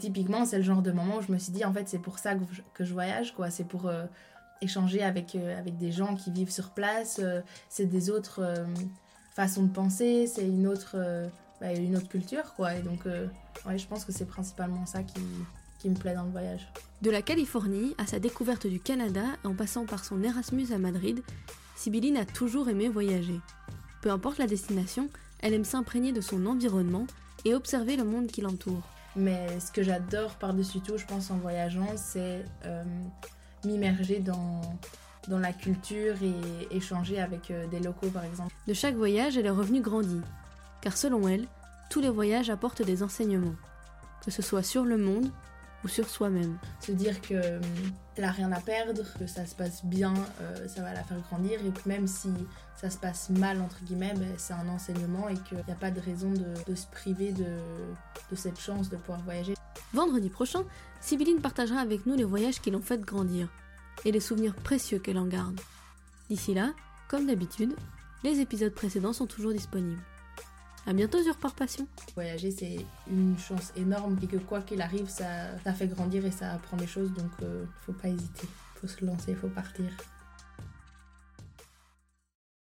Typiquement, c'est le genre de moment où je me suis dit, en fait, c'est pour ça que je, voyage, quoi. C'est pour euh, échanger avec, euh, avec des gens qui vivent sur place. euh, c'est des autres façons de penser, c'est une autre, bah, une autre culture, quoi. Et donc, ouais, je pense que c'est principalement ça qui, qui me plaît dans le voyage. De la Californie à sa découverte du Canada, en passant par son Erasmus à Madrid, Sibylline a toujours aimé voyager. Peu importe la destination, elle aime s'imprégner de son environnement et observer le monde qui l'entoure. Mais ce que j'adore par-dessus tout, je pense, en voyageant, c'est euh, m'immerger dans, dans la culture et échanger avec euh, des locaux, par exemple. De chaque voyage, elle est revenue grandie. Car selon elle, tous les voyages apportent des enseignements, que ce soit sur le monde ou sur soi-même. Se dire que euh, elle a rien à perdre, que ça se passe bien, euh, ça va la faire grandir, et que même si ça se passe mal, entre guillemets, ben, c'est un enseignement et qu'il n'y a pas de raison de, de se priver de, de cette chance de pouvoir voyager. Vendredi prochain, Sibylline partagera avec nous les voyages qui l'ont fait grandir et les souvenirs précieux qu'elle en garde. D'ici là, comme d'habitude, les épisodes précédents sont toujours disponibles. À bientôt sur Par Passion. Voyager, c'est une chance énorme et que quoi qu'il arrive, ça, fait grandir et ça apprend des choses, donc euh, faut pas hésiter. Faut se lancer, faut partir.